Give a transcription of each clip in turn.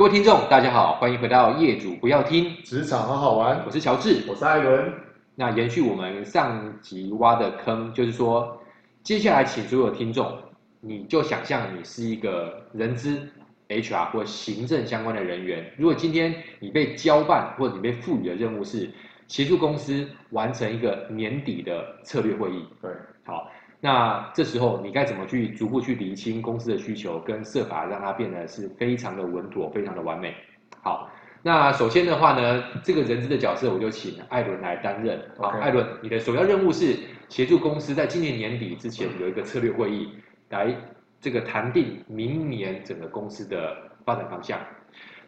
各位听众，大家好，欢迎回到业主不要听职场好好玩。我是乔治，我是艾伦。那延续我们上集挖的坑，就是说，接下来请所有听众，你就想象你是一个人资、HR 或行政相关的人员。如果今天你被交办或者你被赋予的任务是协助公司完成一个年底的策略会议，对，好。那这时候你该怎么去逐步去厘清公司的需求，跟设法让它变得是非常的稳妥、非常的完美？好，那首先的话呢，这个人资的角色我就请艾伦来担任。好，Okay. 艾伦，你的首要任务是协助公司在今年年底之前有一个策略会议，来这个谈定明年整个公司的发展方向。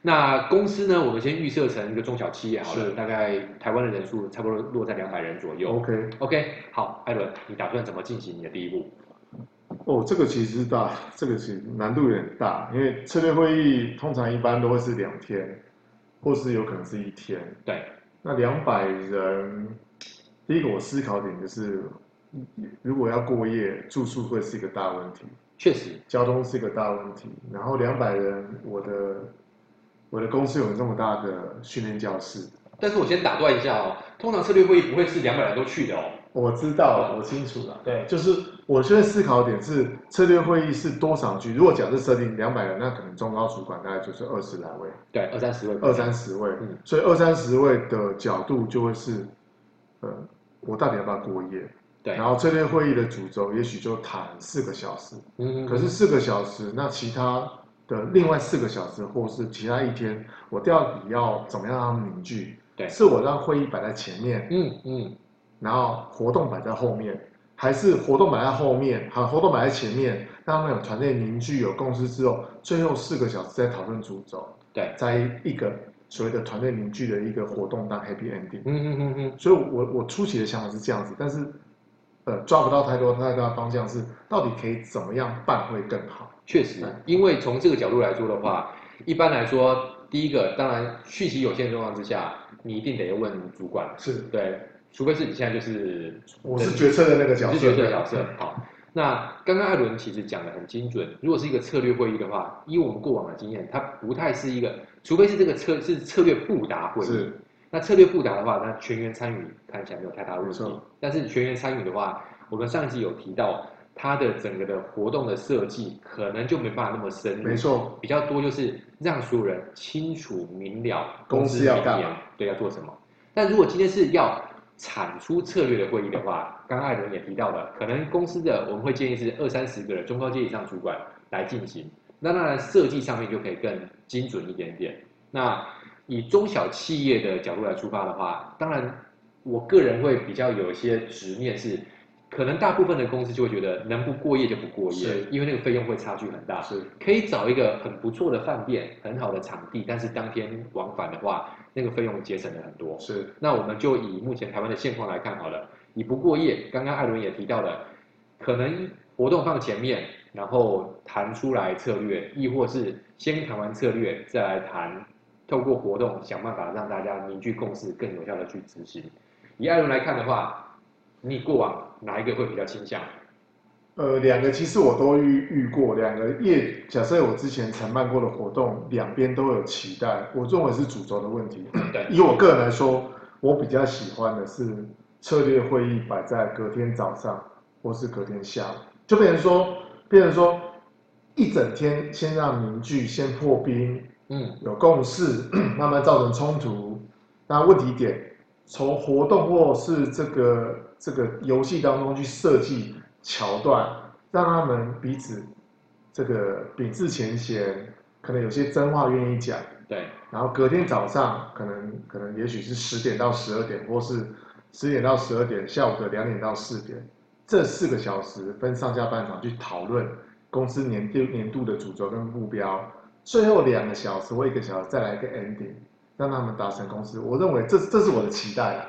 那公司呢？我们先预设成一个中小企业好了，大概台湾的人数差不多落在两百人左右。OK OK，好，艾伦，你打算怎么进行你的第一步？哦，这个其实大，这个其实难度有点大，因为策略会议通常一般都会是两天，或是有可能是一天。对，那两百人，第一个我思考点就是，如果要过夜，住宿会是一个大问题。确实，交通是一个大问题。然后两百人，我的。我的公司有这么大的训练教室，但是我先打断一下哦，通常策略会议不会是两百人都去的哦。我知道，我清楚了。对，就是我现在思考点是策略会议是多少局？如果假设设定两百人，那可能中高主管大概就是二十来位，对，二三十位，二三十位。嗯，所以二三十位的角度就会是，呃，我到底要不要过夜？对，然后策略会议的主轴也许就谈四个小时。嗯，可是四个小时，那其他。的另外四个小时，或是其他一天，我到底要怎么样让他们凝聚？对，是我让会议摆在前面，嗯嗯，然后活动摆在后面，还是活动摆在后面，好，活动摆在前面，让他们有团队凝聚、有共识之后，最后四个小时再讨论主轴，对，在一个所谓的团队凝聚的一个活动当 happy ending，嗯嗯嗯嗯，所以我我初期的想法是这样子，但是呃抓不到太多太大的方向，是到底可以怎么样办会更好？确实，因为从这个角度来说的话，一般来说，第一个当然讯息有限的状况之下，你一定得问主管，是。对，除非是你现在就是我是决策的那个角色，是决策的角色。好，那刚刚艾伦其实讲的很精准，如果是一个策略会议的话，以我们过往的经验，它不太是一个，除非是这个策是策略布达会议，是。那策略布达的话，那全员参与看起来没有太大问题，但是全员参与的话，我们上一集有提到。它的整个的活动的设计可能就没办法那么深入，没错，比较多就是让所有人清楚明了公司要干嘛，对，要做什么。但如果今天是要产出策略的会议的话，刚刚艾伦也提到了，可能公司的我们会建议是二三十个人中高阶以上主管来进行，那当然设计上面就可以更精准一点点。那以中小企业的角度来出发的话，当然我个人会比较有一些执念是。可能大部分的公司就会觉得能不过夜就不过夜，是因为那个费用会差距很大。是，可以找一个很不错的饭店，很好的场地，但是当天往返的话，那个费用节省了很多。是，那我们就以目前台湾的现况来看好了，你不过夜，刚刚艾伦也提到了，可能活动放前面，然后谈出来策略，亦或是先谈完策略再来谈，透过活动想办法让大家凝聚共识，更有效的去执行。以艾伦来看的话。你过往哪一个会比较倾向？呃，两个其实我都遇遇过，两个业假设我之前承办过的活动，两边都有期待，我认为是主轴的问题。对，以我个人来说，我比较喜欢的是策略会议摆在隔天早上或是隔天下午，就变成说，变成说一整天先让凝聚，先破冰，嗯，有共识，慢慢造成冲突，那问题点。从活动或是这个这个游戏当中去设计桥段，让他们彼此这个秉持前嫌，可能有些真话愿意讲。对，然后隔天早上可能可能也许是十点到十二点，或是十点到十二点，下午的两点到四点，这四个小时分上下半场去讨论公司年度年度的主轴跟目标，最后两个小时或一个小时再来一个 ending。让他们达成共识，我认为这这是我的期待啊。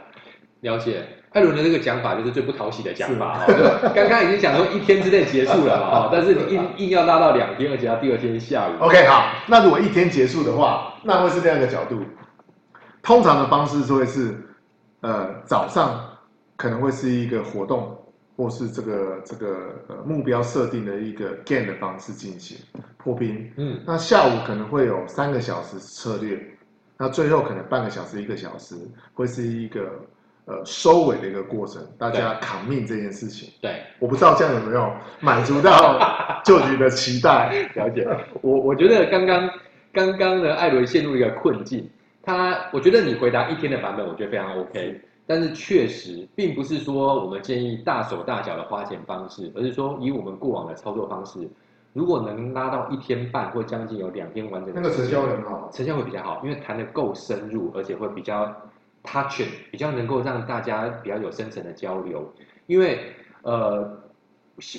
了解，艾伦的这个讲法就是最不讨喜的讲法哈。刚刚已经讲说一天之内结束了嘛，但是你硬硬要拉到两天，而且要第二天下雨。OK，好，那如果一天结束的话，那会是这样一个角度。通常的方式就会是，呃，早上可能会是一个活动，或是这个这个呃目标设定的一个 game 的方式进行破冰。嗯，那下午可能会有三个小时策略，那最后可能半个小时一个小时会是一个呃收尾的一个过程，大家扛命这件事情。对，我不知道这样有没有满足到 就局的期待。了解，我我觉得刚刚刚刚呢，艾伦陷入一个困境。他，我觉得你回答一天的版本，我觉得非常 OK。但是确实，并不是说我们建议大手大脚的花钱方式，而是说以我们过往的操作方式，如果能拉到一天半或将近有两天完整的，那个成效会很好，成效会比较好，因为谈的够深入，而且会比较 touching，比较能够让大家比较有深层的交流。因为呃，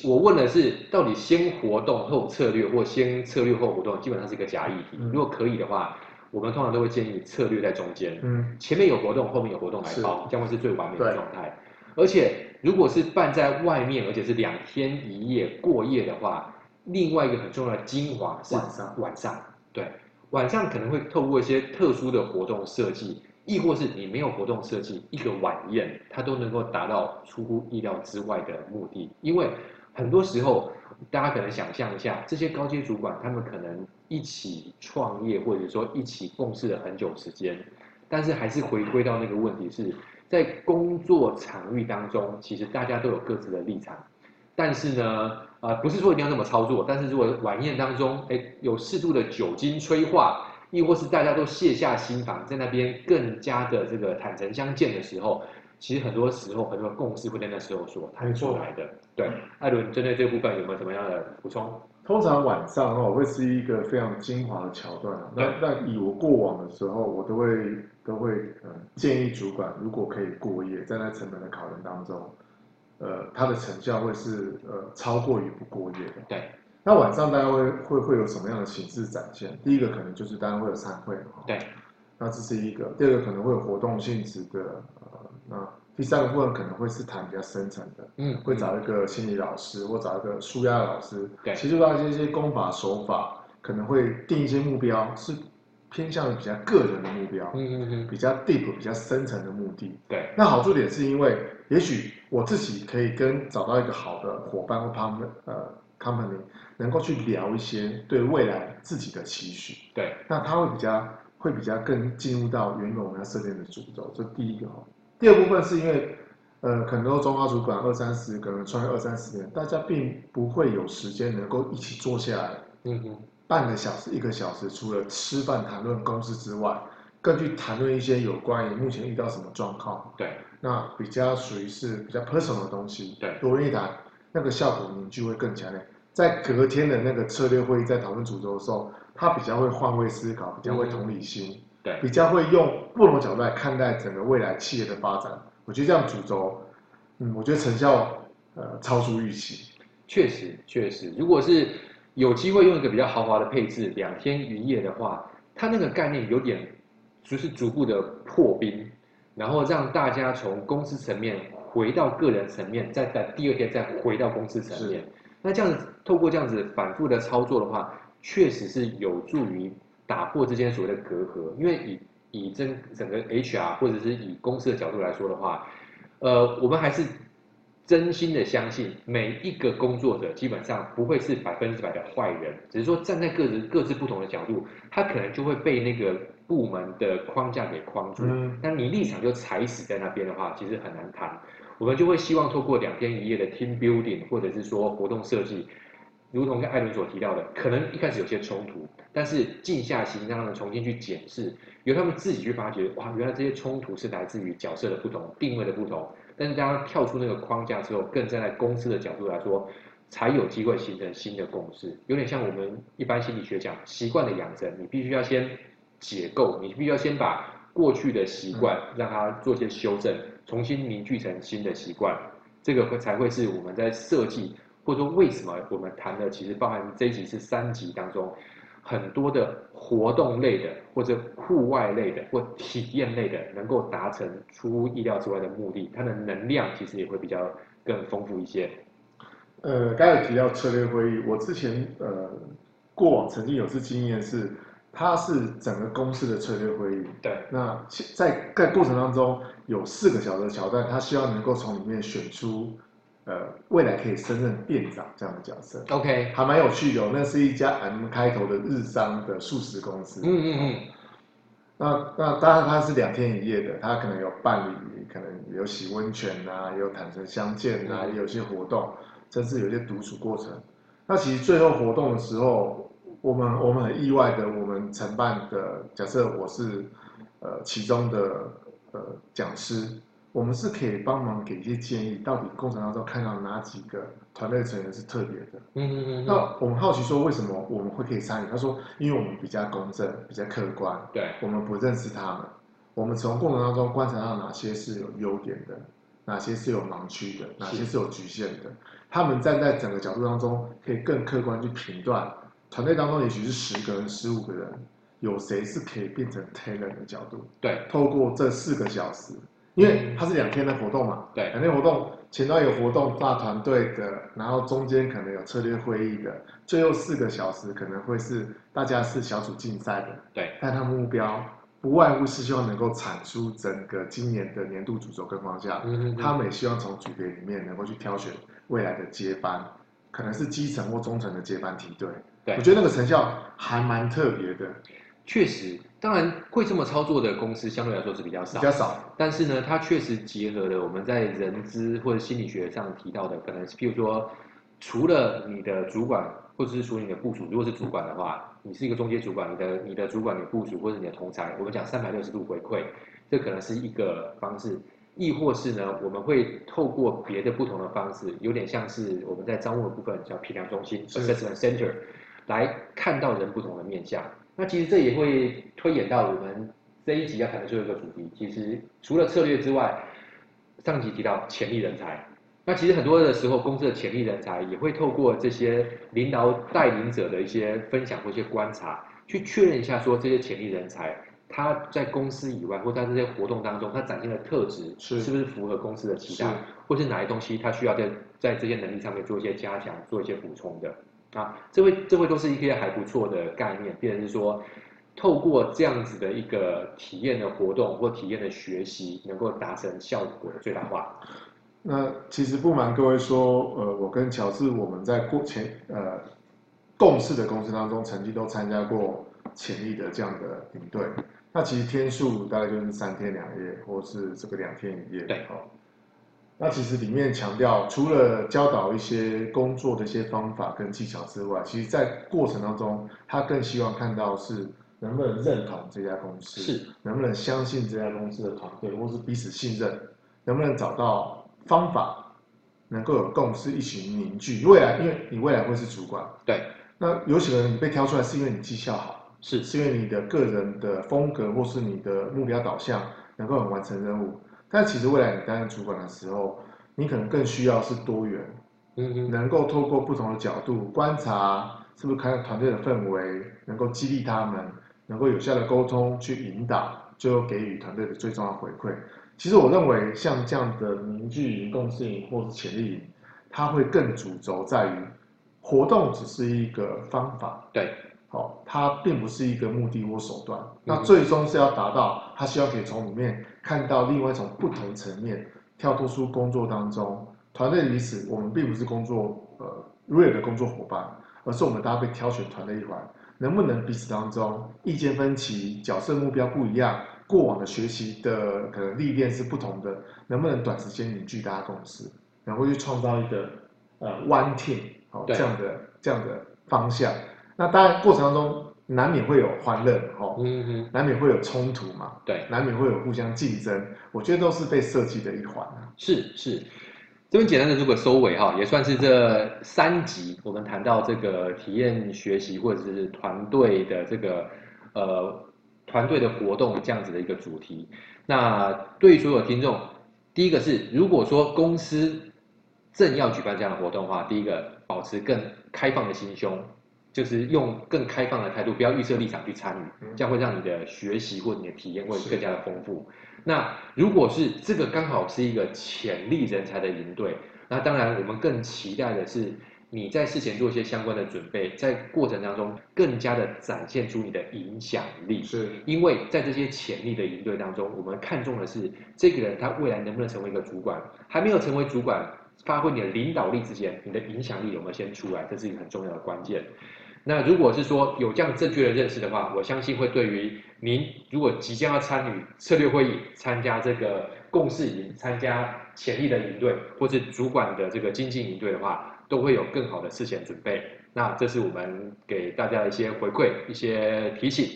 我问的是到底先活动后策略，或先策略后活动，基本上是一个假议题。如果可以的话。我们通常都会建议策略在中间，嗯，前面有活动，后面有活动来包，这样会是最完美的状态。而且如果是办在外面，而且是两天一夜过夜的话，另外一个很重要的精华是晚上。晚上，对，晚上可能会透过一些特殊的活动设计，亦或是你没有活动设计，一个晚宴，它都能够达到出乎意料之外的目的，因为。很多时候，大家可能想象一下，这些高阶主管他们可能一起创业，或者说一起共事了很久时间，但是还是回归到那个问题是，在工作场域当中，其实大家都有各自的立场，但是呢，啊、呃，不是说一定要那么操作，但是如果晚宴当中，哎，有适度的酒精催化，亦或是大家都卸下心防，在那边更加的这个坦诚相见的时候。其实很多时候，很多共识会在那时候说谈出来的。对，艾伦针对这部分有没有什么样的补充？通常晚上哦，会是一个非常精华的桥段。那那以我过往的时候，我都会都会呃建议主管，如果可以过夜，在那成本的考量当中，呃，它的成效会是呃超过于不过夜的。对。那晚上大家会会会有什么样的形式展现？第一个可能就是大家会有餐会。对。那这是一个。第二个可能会有活动性质的。那第三个部分可能会是谈比较深层的，嗯，会找一个心理老师，或找一个舒压老师，对，其实到一些功法手法，可能会定一些目标，是偏向于比较个人的目标，嗯嗯嗯，比较 deep、比较深层的目的，对。那好处点是因为，也许我自己可以跟找到一个好的伙伴或他们能够去聊一些对未来自己的期许，对。那他会比较会比较更进入到原本我们要设定的主轴，这第一个哈。第二部分是因为，呃，很多中高主管二三十个人创业二三十年，大家并不会有时间能够一起坐下来，嗯哼，半个小时一个小时，除了吃饭谈论公司之外，更去谈论一些有关于目前遇到什么状况，对，那比较属于是比较 personal 的东西，对，多人一谈，那个效果凝聚会更强烈。在隔天的那个策略会议在讨论主轴的时候，他比较会换位思考，比较会同理心。嗯对，比较会用不同角度来看待整个未来企业的发展，我觉得这样主轴，嗯，我觉得成效呃超出预期。确实，确实，如果是有机会用一个比较豪华的配置，两天一夜的话，它那个概念有点就是逐步的破冰，然后让大家从公司层面回到个人层面，再在第二天再回到公司层面。那这样子透过这样子反复的操作的话，确实是有助于。打破之间所谓的隔阂，因为以以整整个 HR 或者是以公司的角度来说的话，呃，我们还是真心的相信每一个工作者基本上不会是百分之百的坏人，只是说站在各自各自不同的角度，他可能就会被那个部门的框架给框住。那你立场就踩死在那边的话，其实很难谈。我们就会希望透过两天一夜的 team building，或者是说活动设计。如同跟艾伦所提到的，可能一开始有些冲突，但是静下心让他们重新去检视，由他们自己去发觉，哇，原来这些冲突是来自于角色的不同、定位的不同。但是当他跳出那个框架之后，更站在公司的角度来说，才有机会形成新的共识。有点像我们一般心理学讲习惯的养成，你必须要先解构，你必须要先把过去的习惯让它做些修正，重新凝聚成新的习惯，这个会才会是我们在设计。或者说，为什么我们谈的其实包含这一集是三集当中很多的活动类的，或者户外类的，或体验类的，能够达成出乎意料之外的目的，它的能量其实也会比较更丰富一些。呃，刚才提到策略会议，我之前呃过往曾经有次经验是，它是整个公司的策略会议。对。那在在过程当中有四个小的桥段，他希望能够从里面选出。呃未来可以升任店长这样的角色。OK，还蛮有趣的哦，那是一家 M 开头的日商的素食公司。嗯嗯嗯。那那当然它是两天一夜的，它可能有办理，可能有洗温泉啊，也有坦诚相见啊，也有些活动，甚至有些独处过程。那其实最后活动的时候，我们我们很意外的，我们承办的假设我是呃其中的呃讲师。我们是可以帮忙给一些建议，到底过程当中看到哪几个团队成员是特别的。嗯嗯嗯。那我们好奇说，为什么我们会可以参与？他说，因为我们比较公正，比较客观。对。我们不认识他们，我们从过程当中观察到哪些是有优点的，哪些是有盲区的，哪些是有局限的。他们站在整个角度当中，可以更客观去评断团队当中，也许是十个人、十五个人，有谁是可以变成 talent 的角度。对。透过这四个小时。因为它是两天的活动嘛，对，两天活动前端有活动大团队的，然后中间可能有策略会议的，最后四个小时可能会是大家是小组竞赛的，对，但他目标不外乎是希望能够产出整个今年的年度主轴跟方向，嗯，他们也希望从组别里面能够去挑选未来的接班，可能是基层或中层的接班梯队，对，我觉得那个成效还蛮特别的。确实，当然会这么操作的公司相对来说是比较少，比较少。但是呢，它确实结合了我们在人资或者心理学上提到的，可能是譬如说，除了你的主管或者是除了你的部署，如果是主管的话，你是一个中介主管，你的你的主管、你的部署或者你的同才，我们讲三百六十度回馈，这可能是一个方式。亦或是呢，我们会透过别的不同的方式，有点像是我们在招募的部分叫评量中心 （assessment center） 来看到人不同的面相。那其实这也会推演到我们这一集要谈的最后一个主题。其实除了策略之外，上集提到潜力人才。那其实很多的时候，公司的潜力人才也会透过这些领导带领者的一些分享或一些观察，去确认一下说这些潜力人才他在公司以外或在这些活动当中，他展现的特质是是不是符合公司的期待，或是哪些东西他需要在在这些能力上面做一些加强、做一些补充的。啊，这会这会都是一些还不错的概念，变成是说，透过这样子的一个体验的活动或体验的学习，能够达成效果的最大化。那其实不瞒各位说，呃，我跟乔治我们在过前呃共事的公司当中，曾经都参加过潜力的这样的领队。那其实天数大概就是三天两夜，或是这个两天一夜。对。哦那其实里面强调，除了教导一些工作的一些方法跟技巧之外，其实在过程当中，他更希望看到是能不能认同这家公司，是能不能相信这家公司的团队，或是彼此信任，能不能找到方法，能够有共识一起凝聚未来，因为你未来会是主管，对。那有可能你被挑出来是因为你绩效好，是是因为你的个人的风格或是你的目标导向能够很完成任务。但其实未来你担任主管的时候，你可能更需要是多元，嗯，能够透过不同的角度观察，是不是看团队的氛围，能够激励他们，能够有效的沟通去引导，最后给予团队的最重要回馈。其实我认为像这样的凝聚营、共识营或是潜力营，它会更主轴在于活动只是一个方法，对。哦，它并不是一个目的或手段，那最终是要达到他希望可以从里面看到另外一种不同层面跳脱出工作当中团队彼此，我们并不是工作呃 real 的工作伙伴，而是我们大家被挑选团队一环，能不能彼此当中意见分歧、角色目标不一样、过往的学习的可能历练是不同的，能不能短时间凝聚大家共识，然后去创造一个呃 one team 好、这样的这样的方向。那当然，过程当中难免会有欢乐，哈，嗯嗯，难免会有冲突嘛，对，难免会有互相竞争，我觉得都是被设计的一环。是是，这边简单的做个收尾哈，也算是这三集我们谈到这个体验学习或者是团队的这个呃团队的活动这样子的一个主题。那对于所有听众，第一个是如果说公司正要举办这样的活动的话，第一个保持更开放的心胸。就是用更开放的态度，不要预设立场去参与，这样会让你的学习或你的体验会更加的丰富。那如果是这个刚好是一个潜力人才的营队，那当然我们更期待的是你在事前做一些相关的准备，在过程当中更加的展现出你的影响力。是，因为在这些潜力的营队当中，我们看重的是这个人他未来能不能成为一个主管，还没有成为主管。发挥你的领导力之前，你的影响力有没有先出来？这是一个很重要的关键。那如果是说有这样正确的认识的话，我相信会对于您如果即将要参与策略会议、参加这个共事营、参加潜力的营队，或是主管的这个精进营队的话，都会有更好的事前准备。那这是我们给大家的一些回馈、一些提醒。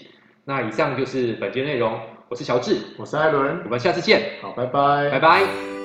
那以上就是本节内容，我是乔治，我是艾伦，我们下次见。好，拜拜，拜拜。